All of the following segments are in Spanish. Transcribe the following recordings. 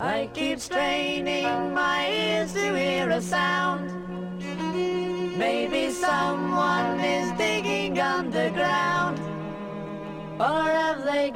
I keep straining my ears to hear a sound. Maybe someone is digging underground. Or have they...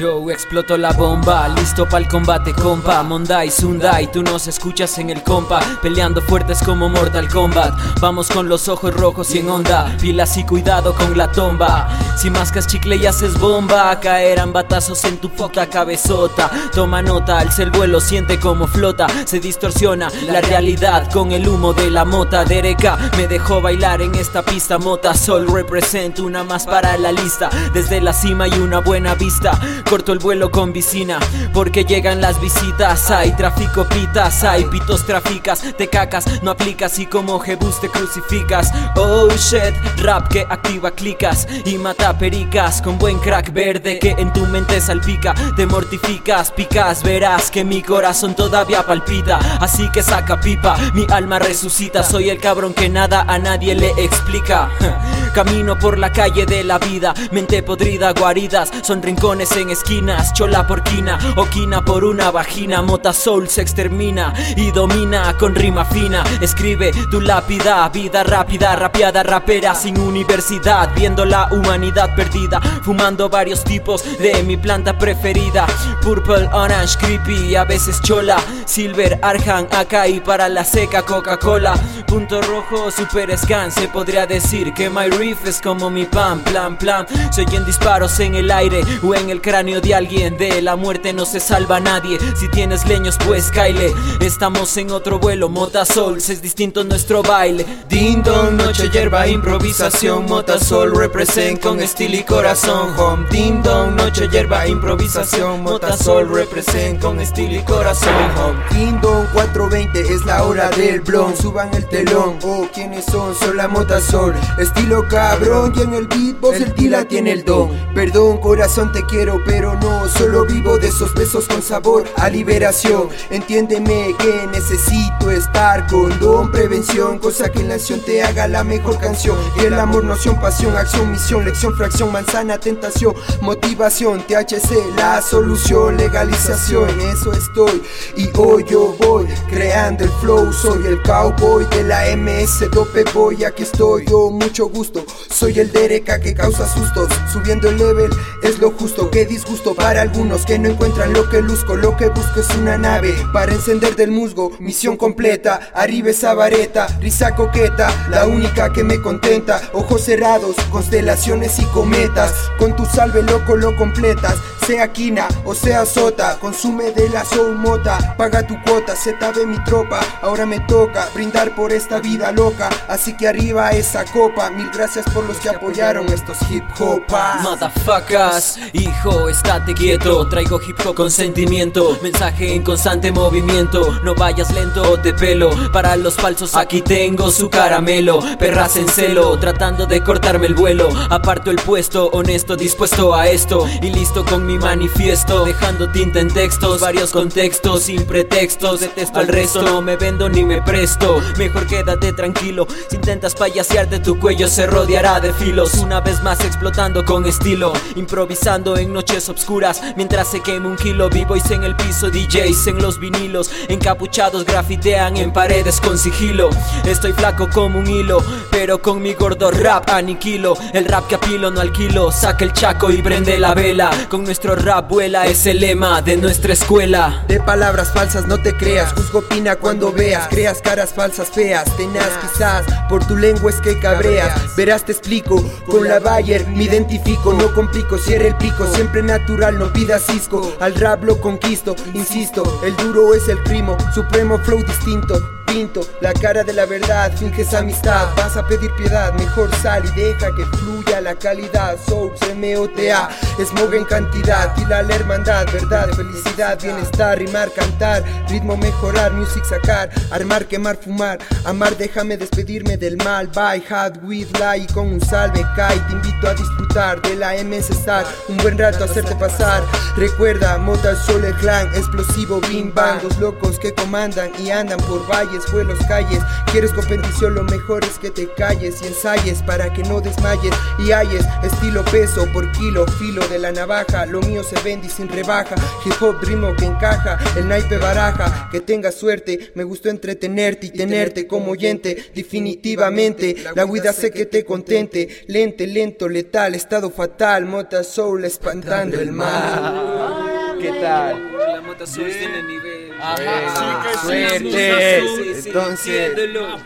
Yo exploto la bomba, listo para el combate, compa. Mondai, Sundai, tú nos escuchas en el compa. Peleando fuertes como Mortal Kombat. Vamos con los ojos rojos y en onda. Pilas y cuidado con la tomba. Si mascas chicle y haces bomba, caerán batazos en tu puta cabezota. Toma nota, alza el vuelo, siente como flota. Se distorsiona la realidad con el humo de la mota. Dereca me dejó bailar en esta pista. Mota Sol representa una más para la lista. Desde la cima y una buena vista. Corto el vuelo con vicina, porque llegan las visitas. Hay tráfico pitas, hay pitos traficas, te cacas, no aplicas y como jebus te crucificas. Oh shit, rap que activa clicas y mata pericas con buen crack verde que en tu mente salpica. Te mortificas, picas, verás que mi corazón todavía palpita. Así que saca pipa, mi alma resucita. Soy el cabrón que nada a nadie le explica. Camino por la calle de la vida, mente podrida, guaridas, son rincones en esquinas, chola por quina, oquina por una vagina, mota soul se extermina y domina con rima fina. Escribe tu lápida, vida rápida, rapeada, rapera sin universidad, viendo la humanidad perdida, fumando varios tipos de mi planta preferida. Purple, orange, creepy, a veces chola, silver, arjan, acá y para la seca Coca-Cola. Punto rojo, super scan, se podría decir que my riff es como mi pan, plan, plan. Se oyen disparos en el aire o en el cráneo de alguien. De la muerte no se salva nadie. Si tienes leños, pues caile. Estamos en otro vuelo, Mota Sol, es distinto nuestro baile. Ding dong, noche, hierba, improvisación. Mota Sol represent con estilo y corazón. Home, ding dong, noche, hierba, improvisación. Mota Sol represent con estilo y corazón. Home. Kingdom 420 es la hora del blon Suban el telón, oh, ¿quiénes son? Son la mota sol Estilo cabrón y en el beatbox el tila tiene el don. Perdón corazón te quiero pero no Solo vivo de esos besos con sabor a liberación. Entiéndeme que necesito estar con don Prevención, cosa que en la acción te haga la mejor canción. Y el amor, noción, pasión, acción, misión, lección, fracción, manzana, tentación Motivación, THC, la solución, legalización. En eso estoy y hoy yo voy creando el flow. Soy el cowboy de la MS Dope Boy, aquí estoy. Yo, mucho gusto Soy el dereca que causa sustos. Subiendo el level es lo justo Qué disgusto para algunos que no encuentran lo que luzco. Lo que busco es una nave para encender del musgo. Misión completa, arriba esa vareta Risa coqueta, la única que me contenta. Ojos cerrados, constelaciones y cometas. Con tu salve loco lo completas Sea quina o sea sota. Consume de la soul mota Paga tu cuota, ZB mi tropa. Ahora me toca brindar por esta vida loca. Así que arriba esa copa Mil gracias por los que apoyaron estos hip hopas Motherfuckers, hijo, estate quieto. Traigo hip hop con sentimiento, mensaje en constante movimiento. No vayas lento de pelo. Para los falsos aquí tengo su caramelo. Perras en celo, tratando de cortarme el vuelo. Aparto el puesto, honesto, dispuesto a esto. Y listo con mi manifiesto. Dejando tinta en textos, varios contextos, sin pretextos. Detesto al resto, no me vendo ni me presto. Mejor quédate tranquilo. Si intentas payasearte, tu cuello se rodeará de filos. Una vez más explotando con estilo. Improvisando en noches obscuras. Mientras se quema un kilo, B-boys en el piso, DJs en los vinilos. Encapuchados grafitean en paredes con sigilo. Estoy flaco como un hilo, pero con mi gordo rap aniquilo. El rap que apilo no alquilo. Saca el chaco y prende la vela. Con nuestro rap vuela es el lema de nuestra escuela. De palabras falsas no te creas, juzgo opina cuando veas, creas caras falsas feas, tenaz quizás, por tu lengua es que cabreas, verás te explico, con la Bayer me identifico, no complico, cierre el pico, siempre natural, no pidas cisco, al rap lo conquisto, insisto, el duro es el primo, supremo flow distinto, pinto, la cara de la verdad, finges amistad, vas a pedir piedad, mejor sal y deja que fluya la calidad, Souls, M-O-T-A, smog en cantidad, y la hermandad, verdad, felicidad, bienestar, rimar, cantar, ritmo mejorar, music sacar, armar, quemar, fumar, amar, déjame despedirme del mal, bye, hard with lie, con un salve, cae, te invito a disfrutar de la MS Star, un buen rato hacerte pasar, recuerda, Mota Sol, el clan, explosivo, bim bang, los locos que comandan y andan por valles vuelos, calles. Quieres competición, lo mejor es que te calles y ensayes para que no desmayes y halles estilo peso por kilo, filo de la navaja. Lo mío se vende y sin rebaja. Hip hop ritmo que encaja, el naipe baraja. Que tengas suerte, me gustó entretenerte y tenerte como oyente. Definitivamente, la vida sé que te contente. Lente, lento, letal, estado fatal. Mota soul espantando el mal. ¿Qué tal? La mota soul tiene nivel. Ajá. Suerte. Sí, sí, Entonces, entiéndelo.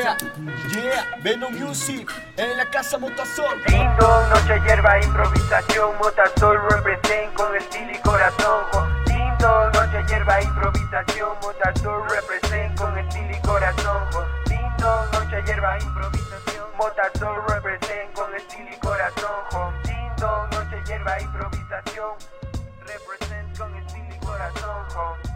Yeah, yeah, Venom Music en la casa Motasol. Lindo, noche hierba, improvisación, Motasol represent con estilo y corazón. Lindo, noche hierba, improvisación, Motasol represent con estilo y corazón. Lindo, noche hierba, improvisación, Motasol represent con estilo y corazón. Lindo, noche hierba, improvisación, represent con estilo y corazón.